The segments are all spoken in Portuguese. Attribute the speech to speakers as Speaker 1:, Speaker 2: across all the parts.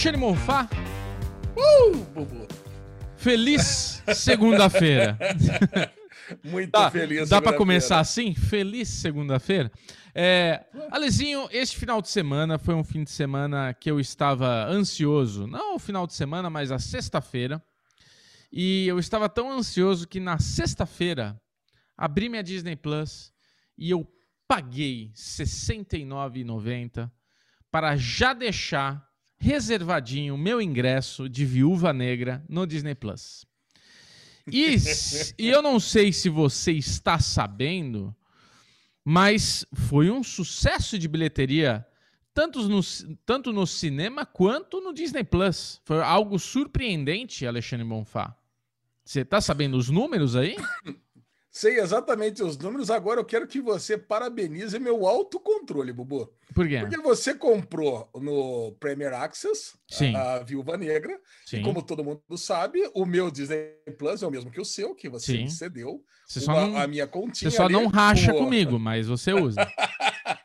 Speaker 1: Alexandre Monfá,
Speaker 2: Uh, Bubu.
Speaker 1: feliz segunda-feira.
Speaker 2: Muito
Speaker 1: Dá,
Speaker 2: feliz.
Speaker 1: dá pra
Speaker 2: segunda-feira.
Speaker 1: começar assim? Feliz segunda-feira? É, Alezinho, este final de semana foi um fim de semana que eu estava ansioso. Não o final de semana, mas a sexta-feira. E eu estava tão ansioso que na sexta-feira abri minha Disney Plus e eu paguei R$ 69,90 para já deixar reservadinho meu ingresso de Viúva Negra no Disney Plus. E, e eu não sei se você está sabendo, mas foi um sucesso de bilheteria, tanto no, tanto no cinema quanto no Disney Plus. Foi algo surpreendente, Alexandre Bonfá. Você tá sabendo os números aí?
Speaker 2: Sei exatamente os números. Agora eu quero que você parabenize meu autocontrole, Bubu.
Speaker 1: Por quê?
Speaker 2: Porque você comprou no Premier Access
Speaker 1: Sim.
Speaker 2: a, a Viúva Negra.
Speaker 1: Sim.
Speaker 2: E como todo mundo sabe, o meu Disney Plus é o mesmo que o seu, que você
Speaker 1: Sim.
Speaker 2: me cedeu.
Speaker 1: Você só
Speaker 2: Uma-
Speaker 1: não,
Speaker 2: a minha continha.
Speaker 1: você só
Speaker 2: ali
Speaker 1: não racha
Speaker 2: o-
Speaker 1: comigo, mas você usa.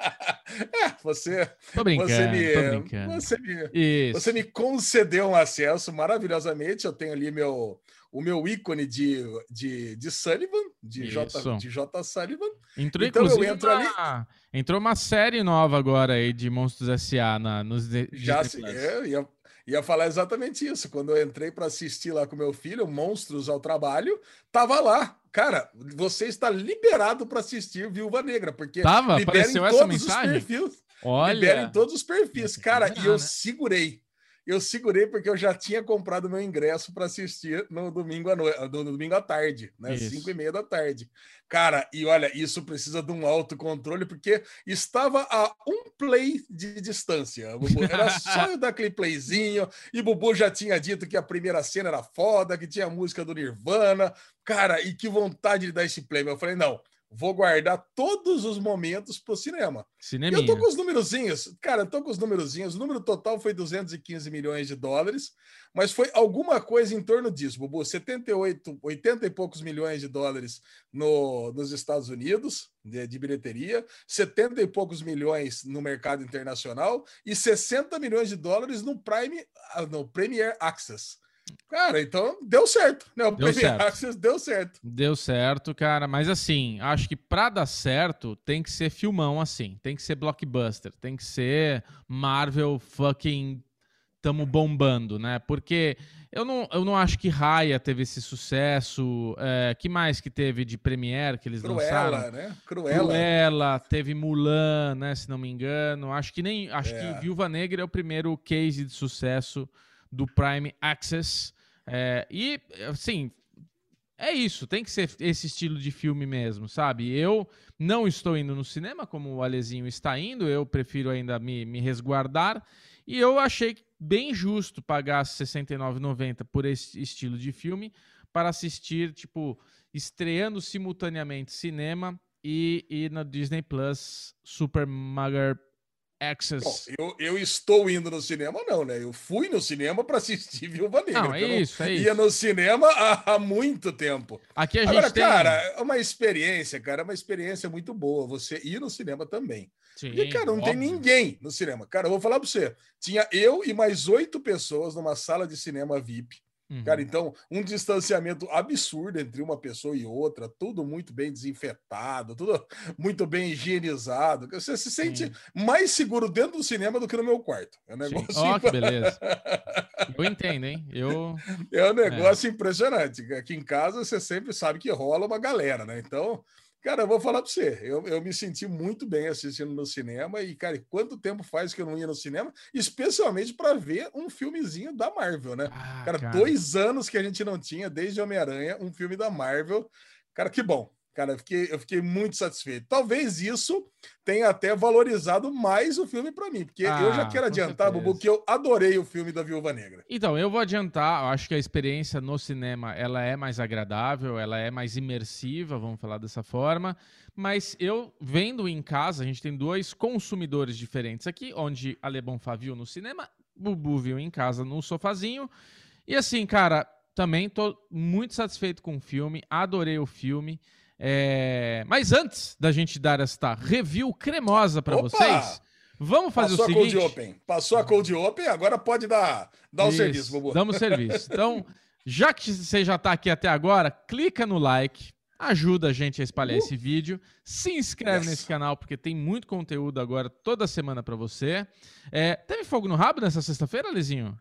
Speaker 2: É, você,
Speaker 1: Tô brincando,
Speaker 2: você, me,
Speaker 1: tô brincando.
Speaker 2: você me. Você me concedeu um acesso maravilhosamente. Eu tenho ali meu, o meu ícone de, de, de Sullivan, de J, de J. Sullivan.
Speaker 1: Entrou,
Speaker 2: Então eu entro
Speaker 1: uma... entrou uma série nova agora aí de Monstros S.A. Na, nos
Speaker 2: Já se, é, ia, ia falar exatamente isso. Quando eu entrei para assistir lá com meu filho, Monstros ao Trabalho, tava lá. Cara, você está liberado para assistir Viúva Negra, porque
Speaker 1: Tava?
Speaker 2: liberem
Speaker 1: Apareceu essa
Speaker 2: todos os
Speaker 1: mensagem?
Speaker 2: perfis.
Speaker 1: Olha,
Speaker 2: Liberem todos os perfis. Cara, e eu
Speaker 1: né?
Speaker 2: segurei. Eu segurei porque eu já tinha comprado meu ingresso para assistir no domingo à noite, no domingo à tarde, né?
Speaker 1: Isso.
Speaker 2: Cinco e meia da tarde. Cara, e olha, isso precisa de um autocontrole, porque estava a um play de distância. Bubu. Era só eu dar aquele playzinho, e Bubu já tinha dito que a primeira cena era foda, que tinha a música do Nirvana. Cara, e que vontade de dar esse play. Eu falei, não, vou guardar todos os momentos pro cinema.
Speaker 1: Cineminha.
Speaker 2: eu tô com os númerozinhos, cara, eu tô com os númerozinhos. O número total foi 215 milhões de dólares, mas foi alguma coisa em torno disso, Bubu. 78, 80 e poucos milhões de dólares no, nos Estados Unidos de, de bilheteria, 70 e poucos milhões no mercado internacional e 60 milhões de dólares no Prime, ah, no Premier Access. Cara, então deu certo, né? O
Speaker 1: Deu certo.
Speaker 2: Access deu certo.
Speaker 1: Deu certo, cara. Mas assim, acho que pra dar certo, tem que ser filmão assim. Tem que ser blockbuster. Tem que ser Marvel fucking tamo bombando, né? Porque eu não, eu não acho que Raya teve esse sucesso. É, que mais que teve de Premiere que eles lançaram?
Speaker 2: Cruella, né? Cruella.
Speaker 1: Cruella, teve Mulan, né? Se não me engano. Acho que nem. Acho
Speaker 2: É.
Speaker 1: que Viúva Negra é o primeiro case de sucesso do Prime Access. É, e, assim, é isso. Tem que ser esse estilo de filme mesmo, sabe? Eu não estou indo no cinema, como o Alezinho está indo. Eu prefiro ainda me, me resguardar. E eu achei bem justo pagar R$ 69,90 por esse estilo de filme para assistir, tipo, estreando simultaneamente cinema e, e na Disney Plus Super Mega Access.
Speaker 2: Bom, eu, eu estou indo no cinema, não, né? Eu fui no cinema para assistir Viúva Negra.
Speaker 1: não, é isso, é
Speaker 2: Ia
Speaker 1: isso.
Speaker 2: no cinema há, há muito tempo.
Speaker 1: Aqui a gente
Speaker 2: Agora,
Speaker 1: tem...
Speaker 2: cara, é uma experiência, cara, é uma experiência muito boa você ir no cinema também.
Speaker 1: Sim,
Speaker 2: Porque, cara, não tem
Speaker 1: óbvio.
Speaker 2: ninguém no cinema. Cara, eu vou falar para você. Tinha eu e mais oito pessoas numa sala de cinema VIP.
Speaker 1: Uhum.
Speaker 2: Cara, então, um distanciamento absurdo entre uma pessoa e outra, tudo muito bem desinfetado, tudo muito bem higienizado. Você se sente
Speaker 1: Sim.
Speaker 2: mais seguro dentro do cinema do que no meu quarto. É um negócio,
Speaker 1: Ó, que beleza. Eu entendo, hein? Eu...
Speaker 2: é um negócio impressionante. Aqui em casa você sempre sabe que rola uma galera, né? Então, cara, eu vou falar para você, eu, eu me senti muito bem assistindo no cinema e, cara, quanto tempo faz que eu não ia no cinema, especialmente para ver um filmezinho da Marvel, né?
Speaker 1: Ah,
Speaker 2: Cara, dois anos que a gente não tinha, desde Homem-Aranha, um filme da Marvel. Cara, que bom. Cara, eu fiquei, eu fiquei muito satisfeito. Talvez isso tenha até valorizado mais o filme para mim, porque eu já
Speaker 1: Ah,
Speaker 2: quero adiantar,
Speaker 1: certeza.
Speaker 2: Bubu, que eu adorei o filme da Viúva Negra.
Speaker 1: Então, eu vou adiantar, eu acho que a experiência no cinema, ela é mais agradável, ela é mais imersiva, vamos falar dessa forma, mas eu vendo em casa, a gente tem dois consumidores diferentes aqui, onde a Lebonfá viu no cinema, Bubu viu em casa no sofazinho, e assim, cara, também tô muito satisfeito com o filme, adorei o filme, é, Mas antes da gente dar esta review cremosa para vocês, Vamos fazer
Speaker 2: Passou
Speaker 1: o seguinte.
Speaker 2: a Cold Open. Passou a Cold Open, agora pode dar, dar o serviço, Bubu.
Speaker 1: Damos serviço. Então, já que você já está aqui até agora, clica no like, ajuda a gente a espalhar
Speaker 2: Uh.
Speaker 1: esse vídeo, se inscreve
Speaker 2: Yes.
Speaker 1: nesse canal porque tem muito conteúdo agora toda semana para você. É, teve fogo no rabo nessa sexta-feira, Lezinho?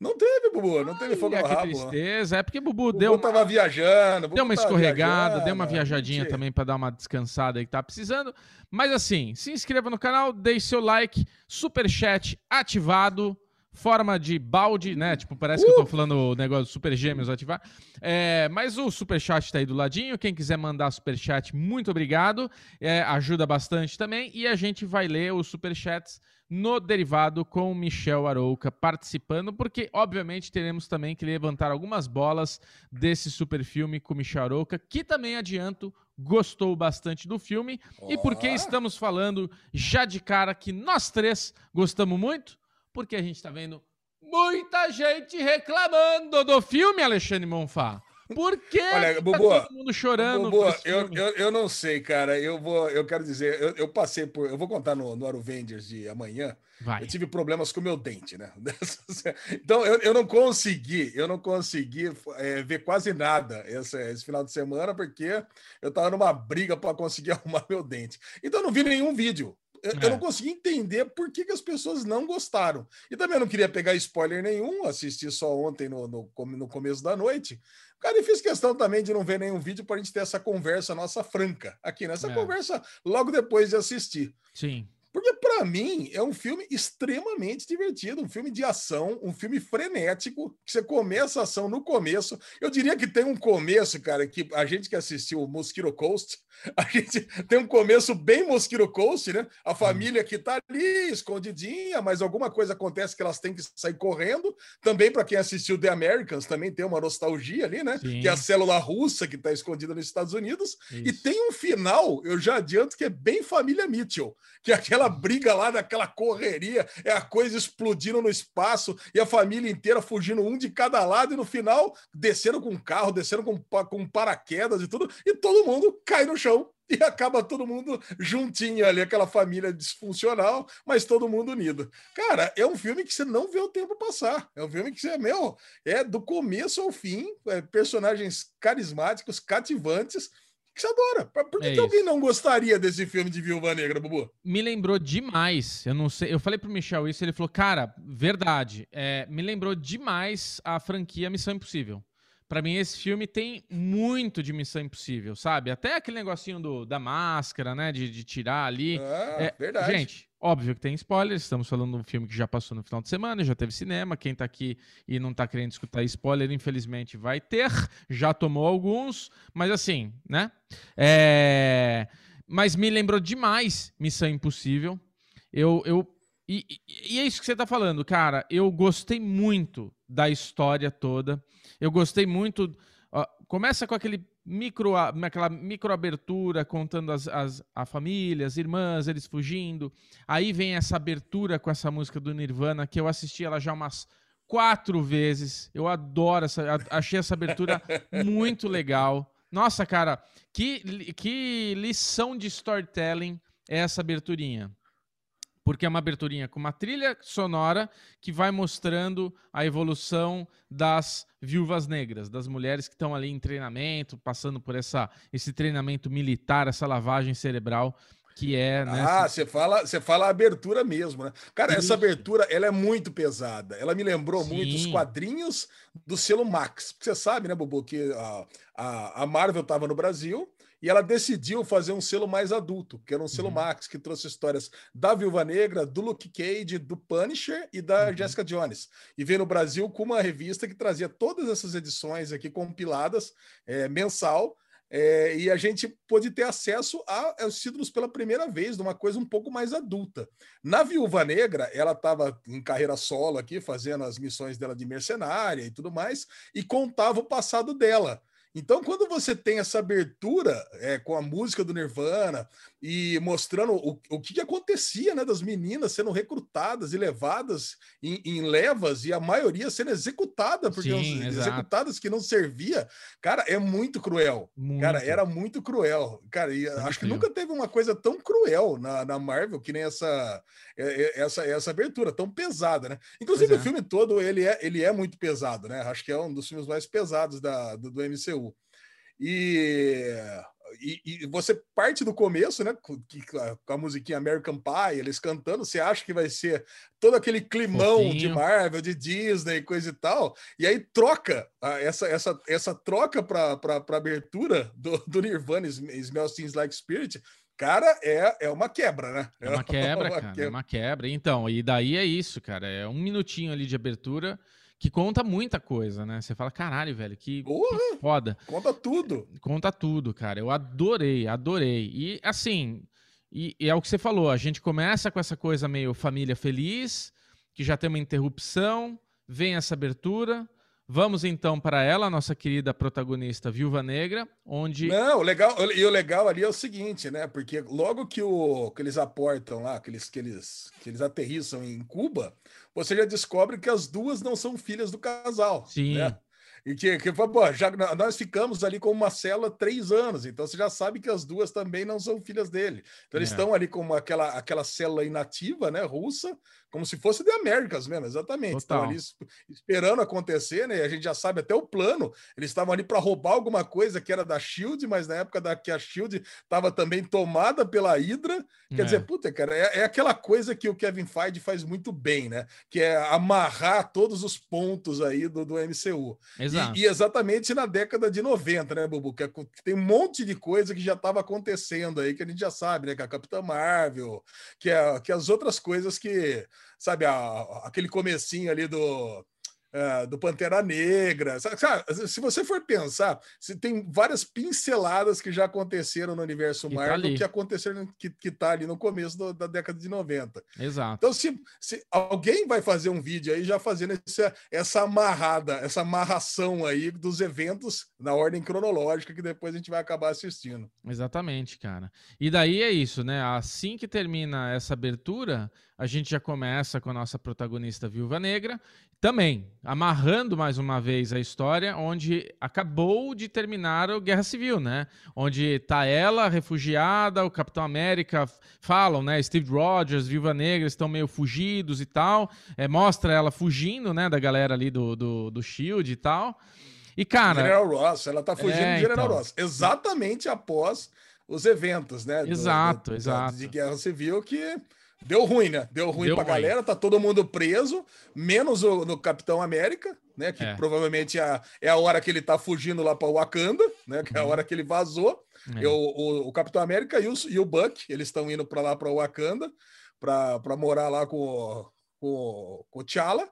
Speaker 2: Não teve, Bubu, não teve fogo no
Speaker 1: que
Speaker 2: rabo.
Speaker 1: tristeza. É porque Bubu,
Speaker 2: Bubu
Speaker 1: deu uma,
Speaker 2: tava viajando. Bubu
Speaker 1: deu uma escorregada,
Speaker 2: viajando,
Speaker 1: deu uma viajadinha
Speaker 2: mentira.
Speaker 1: também para dar uma descansada aí que tá precisando. Mas assim, se inscreva no canal, deixe seu like, super chat ativado, forma de balde, né? Tipo, parece que eu tô falando o negócio do super gêmeos ativar. É, mas o super chat tá aí do ladinho. Quem quiser mandar super chat, muito obrigado. É, ajuda bastante também. E a gente vai ler os super chats no derivado com o Michel Arouca participando, porque obviamente teremos também que levantar algumas bolas desse super filme com o Michel Arouca, que também adianto gostou bastante do filme. E por que
Speaker 2: Ó.
Speaker 1: estamos falando já de cara que nós três gostamos muito? Porque a gente tá vendo muita gente reclamando do filme, Alexandre Monfá. Por que
Speaker 2: Olha,
Speaker 1: tá
Speaker 2: Bubu,
Speaker 1: todo mundo chorando
Speaker 2: Bubu, eu, eu, eu não sei, cara. Eu vou, eu quero dizer, eu, eu passei por. Eu vou contar no, no Aruvengers de amanhã.
Speaker 1: Vai.
Speaker 2: Eu tive problemas com o meu dente, né? Então eu, eu não consegui, eu não consegui é, ver quase nada esse, esse final de semana, porque eu tava numa briga para conseguir arrumar meu dente. Então eu não vi nenhum vídeo. Eu, eu
Speaker 1: É.
Speaker 2: não consegui entender por que, que as pessoas não gostaram. E também eu não queria pegar spoiler nenhum, assisti só ontem no, no, no começo da noite. Cara, e fiz questão também de não ver nenhum vídeo para a gente ter essa conversa nossa franca aqui, nessa
Speaker 1: É.
Speaker 2: conversa logo depois de assistir.
Speaker 1: Sim.
Speaker 2: Porque, para mim, é um filme extremamente divertido, um filme de ação, um filme frenético, que você começa a ação no começo. Eu diria que tem um começo, cara, que a gente que assistiu o Mosquito Coast, a gente tem um começo bem Mosquito Coast, né? A família que tá ali, escondidinha, mas alguma coisa acontece que elas têm que sair correndo. Também, para quem assistiu The Americans, também tem uma nostalgia ali, né?
Speaker 1: Sim.
Speaker 2: Que é a célula russa que está escondida nos Estados Unidos. E
Speaker 1: Isso.
Speaker 2: tem um final, eu já adianto, que é bem família Mitchell, que é aquela briga lá, daquela correria, é a coisa explodindo no espaço e a família inteira fugindo um de cada lado, e no final desceram com carro, desceram com, com paraquedas e tudo, e todo mundo cai no chão. E acaba todo mundo juntinho ali, aquela família disfuncional, mas todo mundo unido. Cara, é um filme que você não vê o tempo passar. É um filme que você, meu, é do começo ao fim, é, personagens carismáticos, cativantes, que você adora. Por que,
Speaker 1: É
Speaker 2: que alguém não gostaria desse filme de Viúva Negra, Bubu?
Speaker 1: me lembrou demais. Eu não sei. Eu falei pro Michel isso, ele falou, cara, verdade. é, me lembrou demais a franquia Missão Impossível. Pra mim, esse filme tem muito de Missão Impossível, sabe? Até aquele negocinho do, da máscara, né? De, de tirar ali.
Speaker 2: Ah,
Speaker 1: É,
Speaker 2: verdade.
Speaker 1: Gente, óbvio que tem spoilers. Estamos falando de um filme que já passou no final de semana, já teve cinema. Quem tá aqui e não tá querendo escutar spoiler, infelizmente vai ter. Já tomou alguns, mas assim, né? É, Mas me lembrou demais Missão Impossível. Eu. eu... E, e- é isso que você tá falando, cara. Eu gostei muito da história toda. Eu gostei muito. ó, começa com aquele micro, aquela micro abertura contando as, as a família, as irmãs, eles fugindo. Aí vem essa abertura com essa música do Nirvana que eu assisti ela já umas quatro vezes. Eu adoro essa, achei essa abertura muito legal. Nossa, cara, que, que lição de storytelling é essa aberturinha? Porque é uma aberturinha com uma trilha sonora que vai mostrando a evolução das viúvas negras, das mulheres que estão ali em treinamento, passando por essa, esse treinamento militar, essa lavagem cerebral que é, né?
Speaker 2: Ah, você fala, você fala a abertura mesmo, né? Cara,
Speaker 1: Isso.
Speaker 2: essa abertura, ela é muito pesada. Ela me lembrou muito os
Speaker 1: Sim.
Speaker 2: quadrinhos do selo Max. Você sabe, né, Bubu, que a, a, a Marvel estava no Brasil e ela decidiu fazer um selo mais adulto, que era um selo
Speaker 1: Uhum.
Speaker 2: Max, que trouxe histórias da Viúva Negra, do Luke Cage, do Punisher e da
Speaker 1: Uhum.
Speaker 2: Jessica Jones. E veio no Brasil com uma revista que trazia todas essas edições aqui compiladas, é, mensal, é, e a gente pôde ter acesso a- aos títulos pela primeira vez, de uma coisa um pouco mais adulta. Na Viúva Negra, ela estava em carreira solo aqui, fazendo as missões dela de mercenária e tudo mais, e contava o passado dela. Então, quando você tem essa abertura é, com a música do Nirvana e mostrando o, o que, que acontecia, né, das meninas sendo recrutadas e levadas em, em levas e a maioria sendo executada, porque Sim, executadas que não servia, cara, é muito cruel. Muito. Cara, era muito cruel. Cara, e acho que nunca teve uma coisa tão cruel na, na Marvel que nem essa, é, é, essa, essa abertura, tão pesada, né? Inclusive, é. o filme todo ele é, ele é muito pesado, né? Acho que é um dos filmes mais pesados da, do, do MCU. E, e, e, você parte do começo, né? Com, a musiquinha American Pie, eles cantando, você acha que vai ser todo aquele climão Fofinho. de Marvel, de Disney, coisa e tal, e aí troca essa, essa, essa troca para abertura do, do Nirvana Smells Things Like Spirit. Cara, é, é uma quebra, né?
Speaker 1: É uma quebra, é uma cara. Quebra. É uma quebra. Então, e daí é isso, cara. É um minutinho ali de abertura que conta muita coisa, né? Você fala, caralho, velho, que, que, foda.
Speaker 2: Conta tudo.
Speaker 1: Conta tudo, cara. Eu adorei, adorei. E assim, e, e, é o que você falou, a gente começa com essa coisa meio família feliz, que já tem uma interrupção, vem essa abertura, Vamos então para ela, nossa querida protagonista Viúva Negra, onde.
Speaker 2: Não, legal, e o legal ali é o seguinte, né? Porque logo que, o, que eles aportam lá, que eles, que, eles, que eles aterrissam em Cuba, você já descobre que as duas não são filhas do casal.
Speaker 1: Sim.
Speaker 2: Né? E que, que pô, já nós ficamos ali com uma célula três anos, então você já sabe que as duas também não são filhas dele. Então eles é. estão ali com aquela, aquela célula inativa, né, russa, como se fosse de Américas mesmo, exatamente. Estão ali esperando acontecer, né? E a gente já sabe até o plano. Eles estavam ali para roubar alguma coisa que era da Shield, mas na época da que a Shield estava também tomada pela Hydra. Quer é. dizer, puta, cara, é, é, aquela coisa que o Kevin Feige faz muito bem, né? Que é amarrar todos os pontos aí do, do MCU. Exato. E, e exatamente na década de 90, né, Bubu? Que, é, tem um monte de coisa que já estava acontecendo aí, que a gente já sabe, né? Que a Capitã Marvel, que, é, que as outras coisas que sabe, a, aquele comecinho ali do, Uh, do Pantera Negra. Sabe, se você for pensar, se tem várias pinceladas que já aconteceram no universo e tá Marvel tá que aconteceram, que, que tá ali no começo do, da década de 90.
Speaker 1: Exato.
Speaker 2: Então, se, se alguém vai fazer um vídeo aí já fazendo essa, essa amarrada, essa amarração aí dos eventos na ordem cronológica que depois a gente vai acabar assistindo.
Speaker 1: Exatamente, cara. E daí é isso, né? Assim que termina essa abertura, a gente já começa com a nossa protagonista Viúva Negra, também amarrando mais uma vez a história, onde acabou de terminar a Guerra Civil, né? Onde tá ela refugiada, o Capitão América falam, né? Steve Rogers, Viúva Negra estão meio fugidos e tal. É, mostra ela fugindo, né? Da galera ali do, do, do Shield e tal. E cara,
Speaker 2: General Ross, ela tá fugindo é, do General então... Ross, exatamente após os eventos, né?
Speaker 1: Exato, do, do, exato.
Speaker 2: De Guerra Civil que Deu ruim, né? Deu ruim Deu pra ruim. galera, tá todo mundo preso, menos o no Capitão América, né? Que é. provavelmente é a, é a hora que ele tá fugindo lá pra Wakanda, né? Que é a uhum. hora que ele vazou. É. O, o, o, Capitão América e o, e o Buck, eles estão indo para lá para Wakanda, para morar lá com, com, com o T'Challa.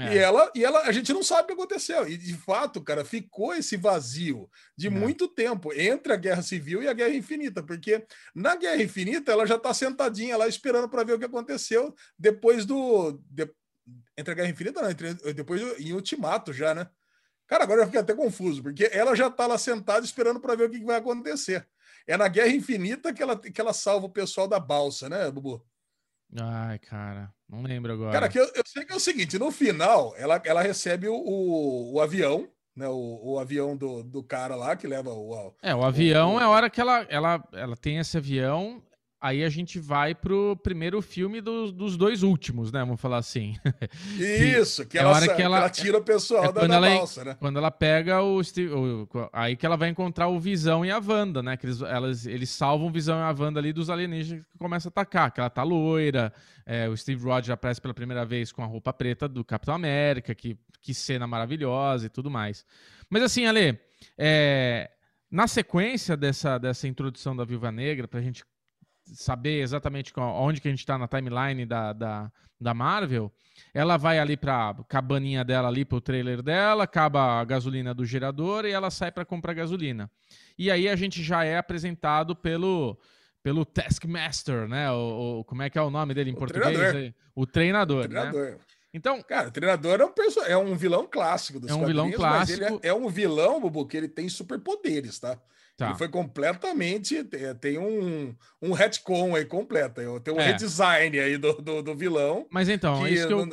Speaker 2: É. E ela, e ela, a gente não sabe o que aconteceu. E de fato, cara, ficou esse vazio de é. muito tempo entre a Guerra Civil e a Guerra Infinita, porque na Guerra Infinita ela já está sentadinha lá esperando para ver o que aconteceu depois do de, entre a Guerra Infinita, não, entre, depois do, em Ultimato já, né? Cara, agora eu fiquei até confuso, porque ela já está lá sentada esperando para ver o que, que vai acontecer. É na Guerra Infinita que ela, que ela salva o pessoal da balsa, né, Bubu?
Speaker 1: Ai, cara, não lembro agora.
Speaker 2: Cara, que eu, eu, sei que é o seguinte: no final, ela, ela recebe o, o, o avião, né? O, o, avião do, do cara lá que leva o.
Speaker 1: É, o avião é a hora que ela, ela, ela tem esse avião Aí a gente vai pro primeiro filme do, dos dois últimos, né? Vamos falar assim.
Speaker 2: Isso, que, é ela, que, ela, ela, tira o pessoal é da, da balsa, né?
Speaker 1: Quando ela pega o, Steve, o, Aí que ela vai encontrar o Visão e a Wanda, né? Que eles, elas, eles salvam o Visão e a Wanda ali dos alienígenas que começam a atacar. Que ela tá loira, é, o Steve Rogers aparece pela primeira vez com a roupa preta do Capitão América, que, que cena maravilhosa e tudo mais. Mas assim, Ale, é, na sequência dessa, dessa introdução da Viúva Negra, pra gente saber exatamente onde que a gente está na timeline da, da, da Marvel, ela vai ali para a cabaninha dela ali para o trailer dela, acaba a gasolina do gerador e ela sai para comprar gasolina. E aí a gente já é apresentado pelo pelo Taskmaster, né? O, o, como é que é o nome dele em o português? Treinador. O treinador, o treinador. Né? Então,
Speaker 2: cara, o treinador é um, perso... é um vilão clássico dos
Speaker 1: É um vilão clássico.
Speaker 2: Mas ele é, é um vilão, Bubu, que ele tem superpoderes, tá?
Speaker 1: tá.
Speaker 2: Ele foi completamente. Tem, um, um retcon aí completo. Tem um
Speaker 1: É.
Speaker 2: redesign aí do, do, do vilão.
Speaker 1: Mas então, é
Speaker 2: que
Speaker 1: isso que eu.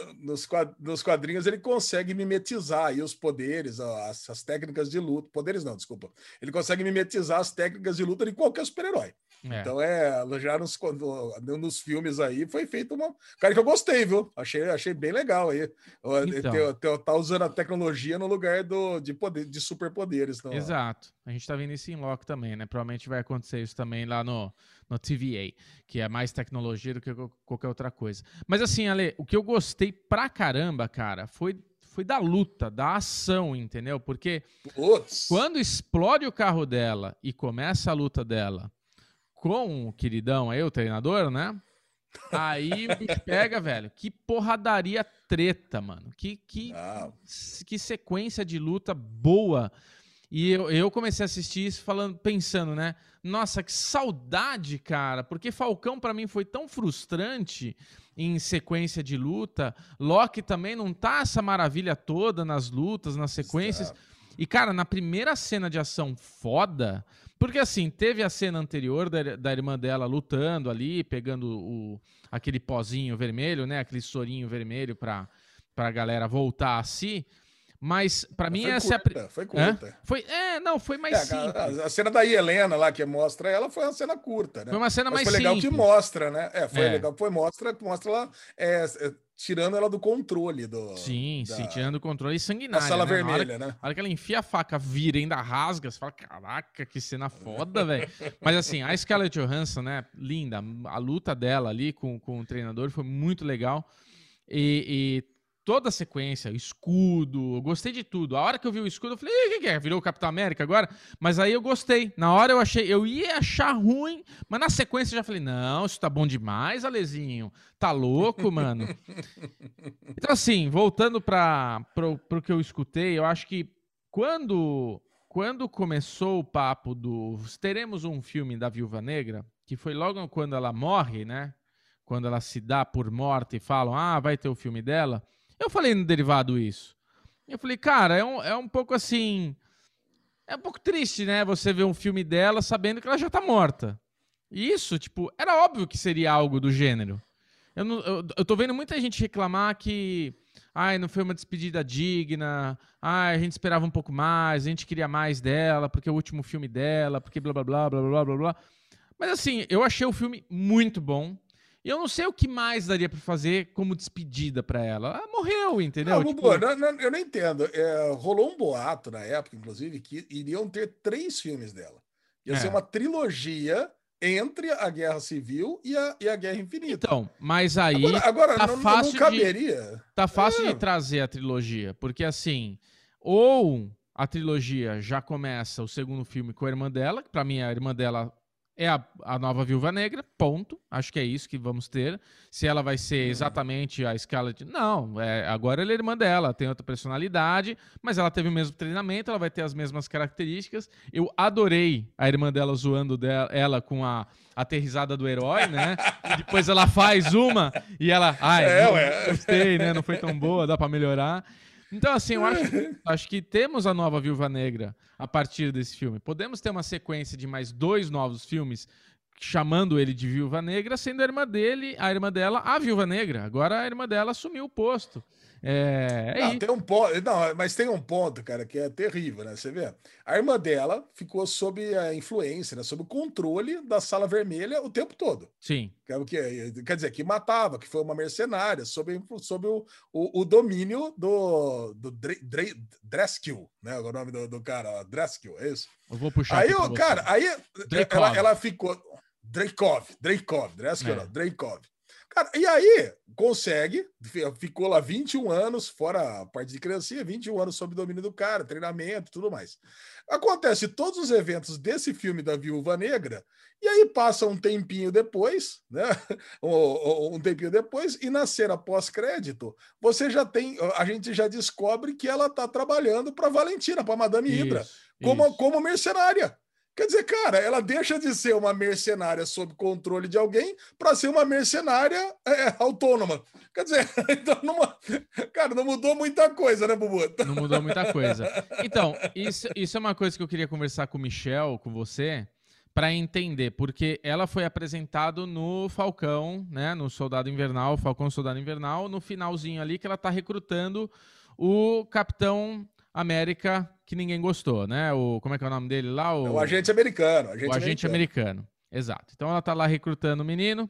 Speaker 2: nos quadrinhos ele consegue mimetizar aí os poderes, as, as técnicas de luta. Poderes não, desculpa. Ele consegue mimetizar as técnicas de luta de qualquer super-herói.
Speaker 1: É.
Speaker 2: Então é, já nos, quando- nos filmes aí foi feito uma. Cara, que eu gostei, viu? Achei, achei bem legal aí.
Speaker 1: Então.
Speaker 2: Tá usando a tecnologia no lugar do, de, poder, de superpoderes. no-
Speaker 1: Exato. A gente tá vendo isso em loco também, né? Provavelmente vai acontecer isso também lá no, no TVA, que é mais tecnologia do que qualquer outra coisa. Mas assim, Ale, o que eu gostei pra caramba, cara, foi, foi da luta, da ação, entendeu? Porque
Speaker 2: Putz.
Speaker 1: quando explode o carro dela e começa a luta dela com o queridão aí, o treinador, né? Aí o bicho pega, velho. Que porradaria treta, mano. Que, que,
Speaker 2: Ah,
Speaker 1: que sequência de luta boa. E eu, eu comecei a assistir isso falando, pensando, né? Nossa, que saudade, cara. Porque Falcão pra mim foi tão frustrante em sequência de luta. Loki também não tá essa maravilha toda nas lutas, nas sequências. E, cara, na primeira cena de ação foda. Porque, assim, teve a cena anterior da, da irmã dela lutando ali, pegando o, aquele pozinho vermelho, né? Aquele sorinho vermelho pra, pra galera voltar a si. Mas, pra mim,
Speaker 2: foi
Speaker 1: essa é a.
Speaker 2: curta, Foi
Speaker 1: Hã?
Speaker 2: curta.
Speaker 1: Foi, é, não, foi mais
Speaker 2: É,
Speaker 1: simples.
Speaker 2: a, a cena da Helena lá que mostra ela foi uma cena curta, né?
Speaker 1: Foi uma cena
Speaker 2: Mas
Speaker 1: mais
Speaker 2: foi legal
Speaker 1: simples.
Speaker 2: que mostra, né? É, foi
Speaker 1: É.
Speaker 2: legal. Foi mostra, mostra ela é, é, tirando ela do controle do,
Speaker 1: Sim,
Speaker 2: da,
Speaker 1: sim, tirando o controle
Speaker 2: da
Speaker 1: sanguinário.
Speaker 2: sala
Speaker 1: né? Na hora
Speaker 2: vermelha, né?
Speaker 1: A hora que ela enfia a faca, vira e ainda rasga, você fala, caraca, que cena foda, velho. Mas assim, a Scarlett Johansson, né, linda, a luta dela ali com, com o treinador foi muito legal. E, e toda a sequência, escudo, eu gostei de tudo. A hora que eu vi o escudo, eu falei, "Ih, o que, que é? Virou o Capitão América agora? Mas aí eu gostei. Na hora eu achei, eu ia achar ruim, mas na sequência eu já falei, não, isso tá bom demais, Alezinho. Tá louco, mano. Então, assim, voltando para o que eu escutei, eu acho que quando, quando começou o papo do. Teremos um filme da Viúva Negra, que foi logo quando ela morre, né? Quando ela se dá por morta e falam, ah, vai ter o filme dela. Eu falei no derivado isso. Eu falei, cara, é um, é um pouco assim. É um pouco triste, né? Você ver um filme dela sabendo que ela já tá morta. E isso, tipo, era óbvio que seria algo do gênero. Eu, não, eu, eu tô vendo muita gente reclamar que. Ai, não foi uma despedida digna. Ai, a gente esperava um pouco mais, a gente queria mais dela, porque é o último filme dela, porque blá blá blá blá blá blá blá. Mas assim, eu achei o filme muito bom. E eu não sei o que mais daria pra fazer como despedida pra ela. Ela morreu, entendeu?
Speaker 2: Não,
Speaker 1: Tipo,
Speaker 2: não- não- eu não entendo. É, rolou um boato na época, inclusive, que iriam ter três filmes dela. Ia
Speaker 1: É.
Speaker 2: ser uma trilogia entre a Guerra Civil e a, e a Guerra Infinita.
Speaker 1: Então, mas aí
Speaker 2: agora, agora
Speaker 1: tá
Speaker 2: não,
Speaker 1: fácil
Speaker 2: não
Speaker 1: de-
Speaker 2: caberia.
Speaker 1: tá fácil
Speaker 2: É.
Speaker 1: de trazer a trilogia, porque assim, ou a trilogia já começa o segundo filme com a irmã dela, que pra mim a irmã dela é a, a nova Viúva Negra, ponto. Acho que é isso que vamos ter. Se ela vai ser exatamente a Scarlett, não. É, agora ela é irmã dela, tem outra personalidade, mas ela teve o mesmo treinamento, ela vai ter as mesmas características. Eu adorei a irmã dela zoando dela, ela com a aterrizada do herói, né? E depois ela faz uma e ela, ai,
Speaker 2: É,
Speaker 1: não gostei, né? Não foi tão boa, dá pra melhorar. Então, assim, eu acho, acho que temos a nova Viúva Negra a partir desse filme. Podemos ter uma sequência de mais dois novos filmes chamando ele de Viúva Negra, sendo a irmã dele, a irmã dela, a Viúva Negra. Agora a irmã dela assumiu o posto. É, é
Speaker 2: Não, tem um ponto, não, mas tem um ponto, cara, que é terrível, né? Você vê, a irmã dela ficou sob a influência, né? sob o controle da Sala Vermelha o tempo todo.
Speaker 1: Sim,
Speaker 2: Que é que quer dizer, que matava, que foi uma mercenária, sob, sob o, o, o domínio do, do Dre, Dre, Dreskill, né? O nome do, do cara, Dreskill, é isso?
Speaker 1: eu vou puxar
Speaker 2: Aí, o cara, aí
Speaker 1: Dreykov.
Speaker 2: ela, ela ficou. Dreykov, Dreykov, Dreskill,
Speaker 1: É.
Speaker 2: não, Dreykov. Cara, e aí consegue, fi- ficou lá 21 anos, fora a parte de criancinha, 21 anos sob domínio do cara, treinamento e tudo mais. Acontece todos os eventos desse filme da Viúva Negra, e aí passa um tempinho depois, né? Um, um tempinho depois, e na cena pós-crédito, você já tem, a gente já descobre que ela tá trabalhando para Valentina, para Madame Hydra como,
Speaker 1: isso.
Speaker 2: como mercenária. Quer dizer, cara, ela deixa de ser uma mercenária sob controle de alguém para ser uma mercenária é, autônoma. Quer dizer, então, cara, não mudou muita coisa, né, Bubu?
Speaker 1: Não mudou muita coisa. Então, isso, isso é uma coisa que eu queria conversar com o Michel, com você, para entender, porque ela foi apresentado no Falcão, né, no Soldado Invernal, Falcão Soldado Invernal, no finalzinho ali que ela está recrutando o Capitão América que ninguém gostou, né? O como é que é o nome dele lá?
Speaker 2: O, é o agente americano.
Speaker 1: Agente o agente americano. americano. Exato. Então ela está lá recrutando o menino.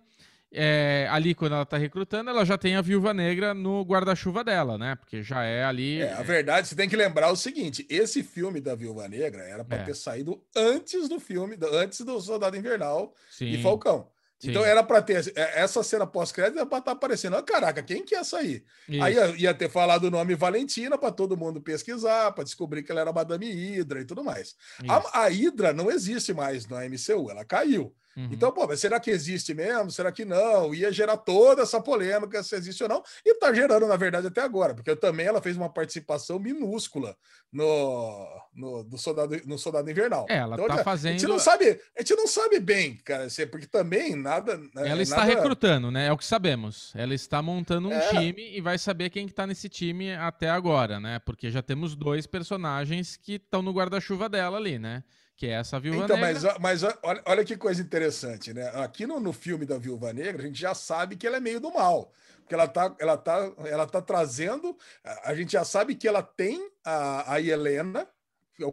Speaker 1: É, ali, quando ela está recrutando, ela já tem a viúva negra no guarda-chuva dela, né? Porque já é ali.
Speaker 2: É, a verdade, você tem que lembrar o seguinte: esse filme da viúva negra era para é. ter saído antes do filme, antes do Soldado Invernal Sim. e Falcão. Sim. Então era para ter é, essa cena pós-crédito para estar tá aparecendo. Ah, caraca, quem que ia sair? Isso. Aí ia, ia, ter falado o nome Valentina para todo mundo pesquisar, para descobrir que ela era Madame Hydra e tudo mais. A, a Hydra não existe mais na MCU, ela caiu. Uhum. Então, pô, mas será que existe mesmo? Será que não? Ia gerar toda essa polêmica se existe ou não. E tá gerando, na verdade, até agora, porque também ela fez uma participação minúscula no, no, soldado, no Soldado Invernal.
Speaker 1: É, ela então, tá fazendo.
Speaker 2: A gente não sabe, a gente não sabe bem, cara, porque também nada.
Speaker 1: Né, ela está nada... recrutando, né? É o que sabemos. Ela está montando um é. time e vai saber quem que tá nesse time até agora, né? Porque já temos dois personagens que estão no guarda-chuva dela ali, né? Que é essa Viúva então,
Speaker 2: Negra. Mas, mas olha, olha que coisa interessante, né? Aqui no, no filme da Viúva Negra, a gente já sabe que ela é meio do mal. Porque ela tá, ela tá, ela tá trazendo. A gente já sabe que ela tem a, a Helena,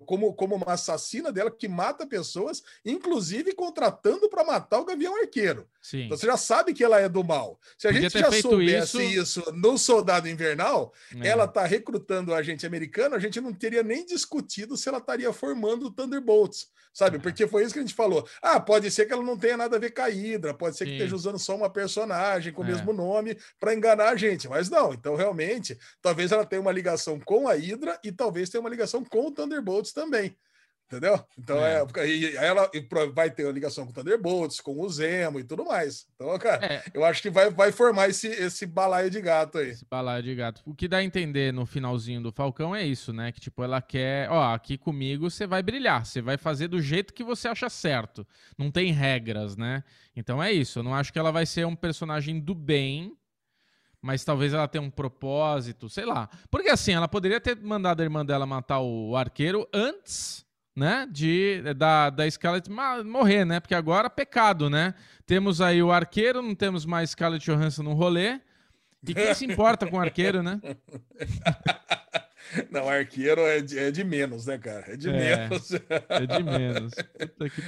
Speaker 2: como, como uma assassina dela que mata pessoas, inclusive contratando para matar o Gavião Arqueiro. Sim. Então você já sabe que ela é do mal. Se a Podia gente já soubesse isso... isso... no Soldado Invernal, é. ela está recrutando o agente americano, a gente não teria nem discutido se ela estaria formando o Thunderbolts, sabe? É. Porque foi isso que a gente falou. Ah, pode ser que ela não tenha nada a ver com a Hydra, pode ser Sim. que esteja usando só uma personagem com o é. mesmo nome para enganar a gente, mas não. Então, realmente, talvez ela tenha uma ligação com a Hydra e talvez tenha uma ligação com o Thunderbolts também. Entendeu? Então é. é ela vai ter uma ligação com o Thunderbolts, com o Zemo e tudo mais. Então, cara, é. eu acho que vai, vai formar esse, esse balaio de gato aí. Esse
Speaker 1: balaio de gato. O que dá a entender no finalzinho do Falcão é isso, né? Que tipo, ela quer, ó, aqui comigo você vai brilhar, você vai fazer do jeito que você acha certo. Não tem regras, né? Então é isso. Eu não acho que ela vai ser um personagem do bem, mas talvez ela tenha um propósito, sei lá. Porque assim, ela poderia ter mandado a irmã dela matar o arqueiro antes né, de da, da Scarlett morrer, né? Porque agora pecado, né? Temos aí o arqueiro, não temos mais Scarlett Johansson no rolê. E quem se importa com o arqueiro, né?
Speaker 2: Não, arqueiro é de, é de, menos, né, cara? É de é, menos.
Speaker 1: É de menos.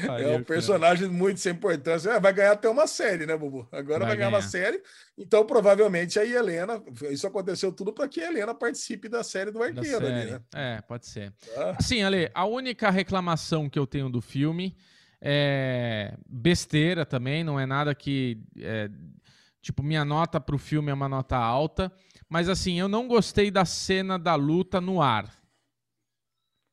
Speaker 2: Pariu, é um personagem cara. muito sem importância. É, vai ganhar até uma série, né, Bubu? Agora vai, vai ganhar, ganhar, uma série. Então, provavelmente, a Helena. Isso aconteceu tudo para que a Helena participe da série do arqueiro ali, né?
Speaker 1: É, pode ser. Ah. Sim, Ale, a única reclamação que eu tenho do filme é besteira também, não é nada que. É, tipo, minha nota para o filme é uma nota alta. Mas assim, eu não gostei da cena da luta no ar.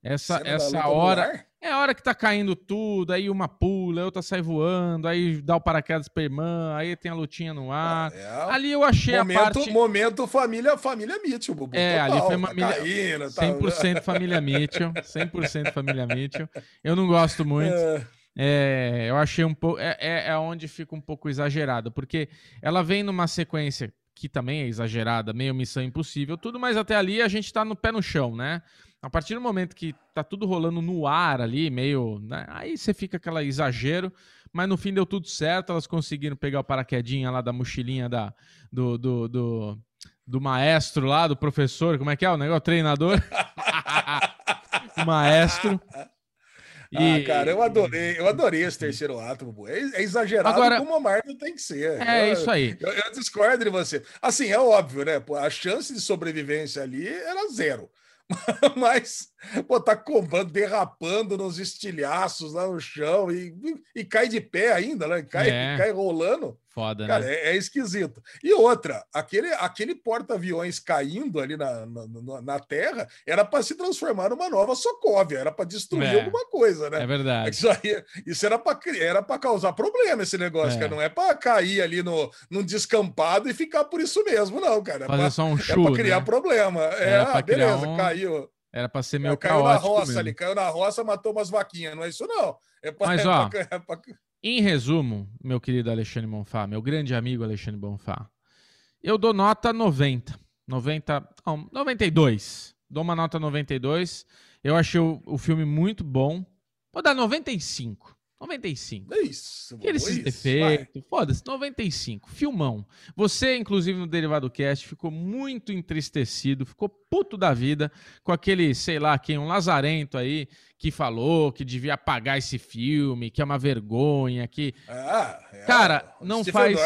Speaker 1: Essa, essa hora. É a hora que tá caindo tudo, aí uma pula, outra sai voando, aí dá o paraquedas pra irmã, aí tem a lutinha no ar. Ah, é. Ali eu achei
Speaker 2: momento,
Speaker 1: a parte...
Speaker 2: Momento família, família Mitchell, Bubu.
Speaker 1: É, Total, ali foi uma tá caindo, 100% tá... família Mitchell, 100% família Mitchell. Eu não gosto muito. É. É, eu achei um pouco... É, é, é onde fica um pouco exagerado, porque ela vem numa sequência que também é exagerada, meio missão impossível, tudo, mas até ali a gente tá no pé no chão, né? A partir do momento que tá tudo rolando no ar ali, meio. Né? Aí você fica aquela exagero, mas no fim deu tudo certo, elas conseguiram pegar o paraquedinha lá da mochilinha da, do, do, do, do maestro lá, do professor, como é que é o negócio? Treinador. o maestro.
Speaker 2: E... Ah, cara, eu adorei, eu adorei esse terceiro ato, é, é, exagerado Agora, como a Marvel tem que ser.
Speaker 1: É eu, isso aí.
Speaker 2: Eu, eu, discordo de você. Assim, é óbvio, né? A chance de sobrevivência ali era zero. Mas, pô, tá comprando, derrapando nos estilhaços lá no chão e, e, e cai de pé ainda, né? Cai, é. cai rolando.
Speaker 1: Foda,
Speaker 2: Cara,
Speaker 1: né?
Speaker 2: é, é, esquisito. E outra, aquele, aquele porta-aviões caindo ali na, na, na terra era para se transformar numa nova Sokovia, era para destruir é, alguma coisa, né?
Speaker 1: É verdade.
Speaker 2: Isso, aí, isso era para era causar problema, esse negócio, é. cara. Não é para cair ali no, num descampado e ficar por isso mesmo, não, cara. É
Speaker 1: Fazer
Speaker 2: pra,
Speaker 1: só um
Speaker 2: É para criar
Speaker 1: né?
Speaker 2: problema. É, ah, beleza, um... caiu.
Speaker 1: Era pra ser meio
Speaker 2: caiu na roça
Speaker 1: mesmo.
Speaker 2: ali, caiu na roça, matou umas vaquinhas. Não é isso, não. É
Speaker 1: pra, Mas, é ó, pra, é pra... em resumo, meu querido Alexandre Bonfá, meu grande amigo Alexandre Bonfá, eu dou nota 90. 90, não, 92. Dou uma nota 92. Eu achei o, o filme muito bom. Vou dar 95. 95.
Speaker 2: É isso.
Speaker 1: Aqueles defeitos. Foda-se, 95. Filmão. Você, inclusive, no Derivado Cast, ficou muito entristecido, ficou puto da vida com aquele, sei lá, quem, um lazarento aí, que falou que devia apagar esse filme, que é uma vergonha, que. Ah, é, Cara, não faz.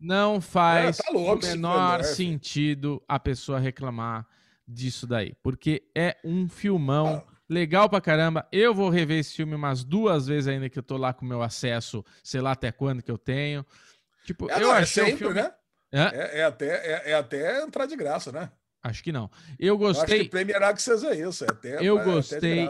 Speaker 1: Não faz é, tá louco, o menor sentido a pessoa reclamar disso daí. Porque é um filmão. Ah legal pra caramba. Eu vou rever esse filme umas duas vezes ainda que eu tô lá com o meu acesso, sei lá até quando que eu tenho. Tipo, é, eu não, é achei é sempre, filme...
Speaker 2: né? É? é, até, é, é, até entrar de graça, né?
Speaker 1: Acho que não. Eu gostei. Eu acho que
Speaker 2: Premier Access é isso. É até,
Speaker 1: eu gostei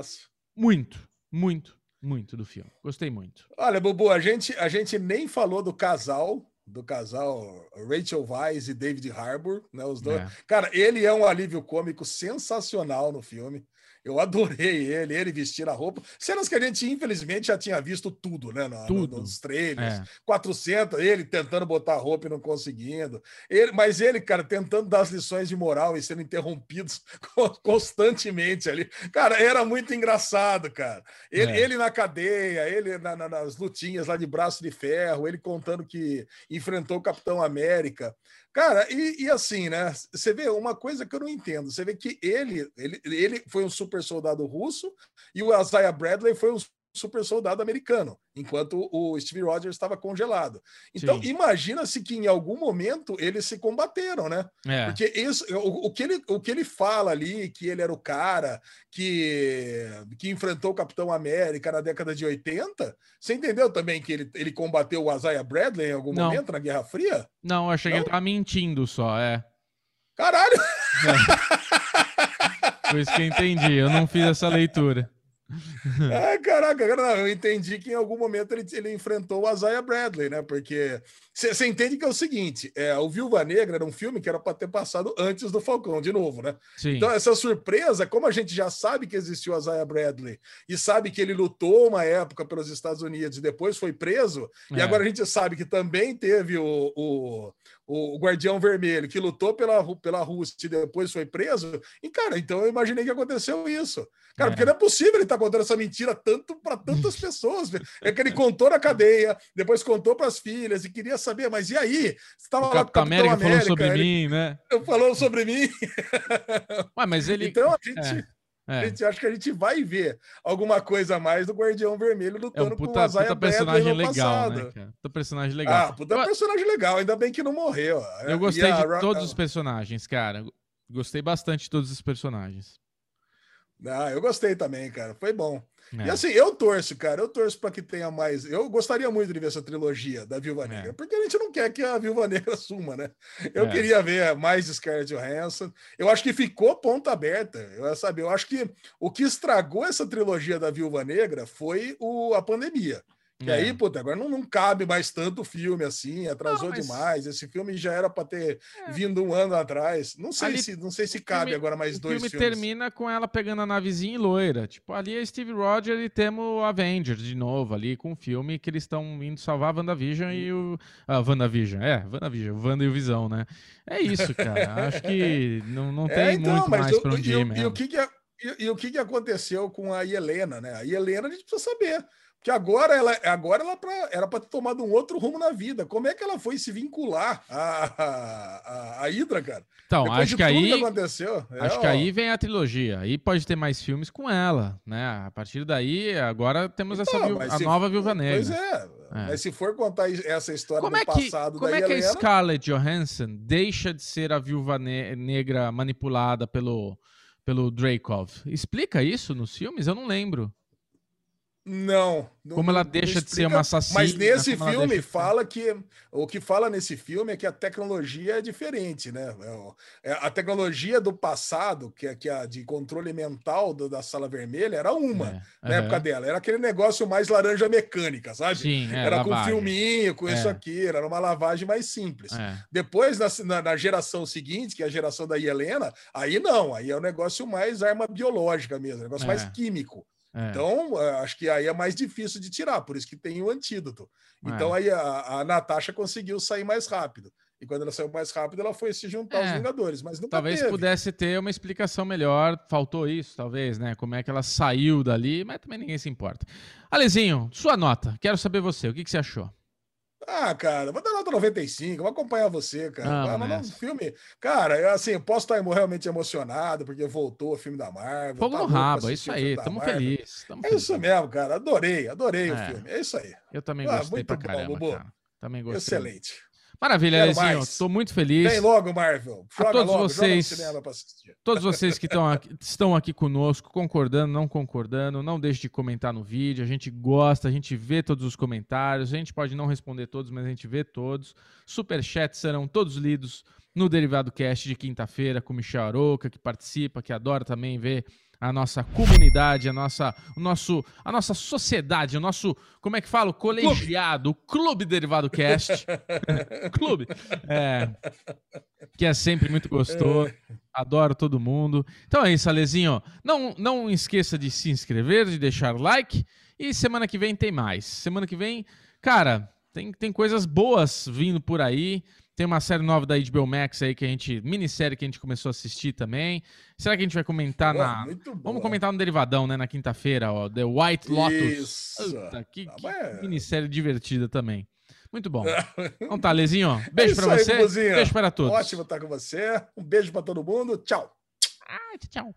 Speaker 1: muito, muito, muito do filme. Gostei muito.
Speaker 2: Olha, Bubu, a gente, a gente nem falou do casal do casal Rachel Weisz e David Harbour, né? Os dois. É. Cara, ele é um alívio cômico sensacional no filme. Eu adorei ele, ele vestir a roupa. Cenas que a gente, infelizmente, já tinha visto tudo, né? No, tudo. nos trailers. É. 400, ele tentando botar roupa e não conseguindo. Ele, mas ele, cara, tentando dar as lições de moral e sendo interrompidos constantemente ali. Cara, era muito engraçado, cara. Ele, é. ele na cadeia, ele na, na, nas lutinhas lá de braço de ferro, ele contando que enfrentou o Capitão América. Cara, e, e, assim, né? Você vê uma coisa que eu não entendo. Você vê que ele, ele, ele foi um super soldado russo e o Isaiah Bradley foi um super soldado americano, enquanto o Steve Rogers estava congelado. Então, imagina-se que em algum momento eles se combateram, né? É. Porque isso, o, o, que ele, o que ele fala ali, que ele era o cara que, que enfrentou o Capitão América na década de 80, você entendeu também que ele, ele combateu o Isaiah Bradley em algum
Speaker 1: Não.
Speaker 2: momento na Guerra Fria?
Speaker 1: Não, achei Não? que ele tava mentindo só, é.
Speaker 2: Caralho!
Speaker 1: É. Foi isso que eu entendi, eu não fiz essa leitura.
Speaker 2: Ah, caraca, eu entendi que em algum momento ele, ele enfrentou o Isaiah Bradley, né? Porque você entende que é o seguinte: é, o Viúva Negra era um filme que era para ter passado antes do Falcão, de novo, né? Sim. Então, essa surpresa, como a gente já sabe que existiu o Isaiah Bradley e sabe que ele lutou uma época pelos Estados Unidos e depois foi preso, é. e agora a gente sabe que também teve o, o o Guardião Vermelho, que lutou pela, pela Rússia e depois foi preso. E, cara, então eu imaginei que aconteceu isso. Cara, é. porque não é possível ele estar tá contando essa mentira tanto para tantas pessoas. É que ele contou na cadeia, depois contou para as filhas e queria saber, mas e aí?
Speaker 1: Você tava o lá Capitão América, América falou sobre ele, mim, né?
Speaker 2: Falou sobre mim.
Speaker 1: Ué, mas ele.
Speaker 2: Então a gente. É. É. A gente acha que a gente vai ver alguma coisa a mais do Guardião Vermelho lutando é um puta, com o Azaia puta
Speaker 1: personagem legal, né, cara? Puta personagem legal. Ah,
Speaker 2: puta eu... personagem legal, ainda bem que não morreu.
Speaker 1: Eu gostei a... de todos os personagens, cara. Gostei bastante de todos os personagens.
Speaker 2: Ah, eu gostei também, cara. Foi bom. É. E assim, eu torço, cara. Eu torço para que tenha mais. Eu gostaria muito de ver essa trilogia da Viúva é. Negra, é. porque a gente não quer que a Viúva Negra suma, né? Eu é. queria ver mais Scarlett Johansson. Eu acho que ficou ponta aberta. Eu saber. Eu acho que o que estragou essa trilogia da Viúva Negra foi o, a pandemia. E é. aí, puta, agora não, não cabe mais tanto filme assim, atrasou não, mas... demais. Esse filme já era para ter é. vindo um ano atrás. Não sei ali, se não sei se cabe filme, agora mais dois filmes.
Speaker 1: O filme termina com ela pegando a navezinha e loira. Tipo, ali é Steve Rogers e temos o Avengers de novo ali com o filme que eles estão indo salvar a WandaVision e o. Ah, WandaVision, é, WandaVision, Wanda e o Visão, né? É isso, cara. Acho que não, não é, tem é, então, muito mais para onde ir mesmo.
Speaker 2: E o que, que, e, e, o que, que aconteceu com a Helena, né? A Helena a gente precisa saber que agora ela, agora ela pra, era para ter tomado um outro rumo na vida. Como é que ela foi se vincular à, à, à Hydra, cara?
Speaker 1: Então, Depois acho que aí que aconteceu. É, acho é, que aí vem a trilogia. Aí pode ter mais filmes com ela, né? A partir daí, agora temos então, essa viu, a se, nova Viúva Negra. Pois
Speaker 2: é. é. Mas se for contar essa história
Speaker 1: como
Speaker 2: do
Speaker 1: é que,
Speaker 2: passado
Speaker 1: como
Speaker 2: da
Speaker 1: é
Speaker 2: que
Speaker 1: Helena... a Scarlett Johansson deixa de ser a Viúva ne Negra manipulada pelo pelo Dracov? Explica isso nos filmes? Eu não lembro.
Speaker 2: Não.
Speaker 1: Como ela deixa de ser uma assassina.
Speaker 2: Mas nesse filme fala que. O que fala nesse filme é que a tecnologia é diferente, né? É, é, a tecnologia do passado, que é, que é de controle mental do, da sala vermelha, era uma é, na época dela. Era aquele negócio mais laranja mecânica, sabe? Sim, é, era lavagem. com filminho, com isso aqui, era uma lavagem mais simples. Depois, na, na, na, geração seguinte, que é a geração da Helena, aí não, aí é um negócio mais arma biológica mesmo, um negócio mais químico. É. Então, é, acho que aí é mais difícil de tirar, por isso que tem o antídoto. É. Então, aí a, a Natasha conseguiu sair mais rápido. E quando ela saiu mais rápido, ela foi se juntar aos é. Vingadores. Mas nunca
Speaker 1: Talvez
Speaker 2: teve.
Speaker 1: pudesse ter uma explicação melhor. Faltou isso, talvez, né? Como é que ela saiu dali, mas também ninguém se importa. Alezinho, sua nota. Quero saber você. O que, que você achou?
Speaker 2: Ah, cara, vou dar nota 95, vou acompanhar você, cara. Ah, mas um filme. Cara, assim, eu posso estar realmente emocionado, porque voltou o filme da Marvel.
Speaker 1: Fogo
Speaker 2: tá
Speaker 1: no rabo, é isso aí, tamo feliz.
Speaker 2: Tamo é feliz. isso mesmo, cara. Adorei, adorei é. o filme. É isso aí.
Speaker 1: Eu também ah, gostei pra caramba, bom, cara. Também gostei.
Speaker 2: Excelente.
Speaker 1: Maravilha, Alezinho. Estou muito feliz.
Speaker 2: Vem logo, Marvel.
Speaker 1: Joga a todos logo, vocês, todos vocês que aqui, estão aqui conosco, concordando, não concordando, não deixe de comentar no vídeo. A gente gosta, a gente vê todos os comentários. A gente pode não responder todos, mas a gente vê todos. Superchats serão todos lidos no Derivado Cast de quinta-feira com o Michel Aroca, que participa, que adora também ver a nossa comunidade, a nossa, o nosso, a nossa sociedade, o nosso, como é que fala? O colegiado, o Clube Derivado Cast. clube. É, que é sempre muito gostoso. Adoro todo mundo. Então é isso, Alezinho. Não, não esqueça de se inscrever, de deixar like. E semana que vem tem mais. Semana que vem, cara, tem, tem coisas boas vindo por aí. Tem uma série nova da HBO Max aí que a gente. Minissérie que a gente começou a assistir também. Será que a gente vai comentar na. Vamos comentar no Derivadão, né? Na quinta-feira, ó. The White Lotus. Isso. Puta, que, ah, que é... minissérie divertida também. Muito bom. Então tá, Lezinho. Beijo é pra você. Aí, beijo para todos.
Speaker 2: Ótimo estar com você. Um beijo para todo mundo. Tchau.
Speaker 1: Ah, tchau.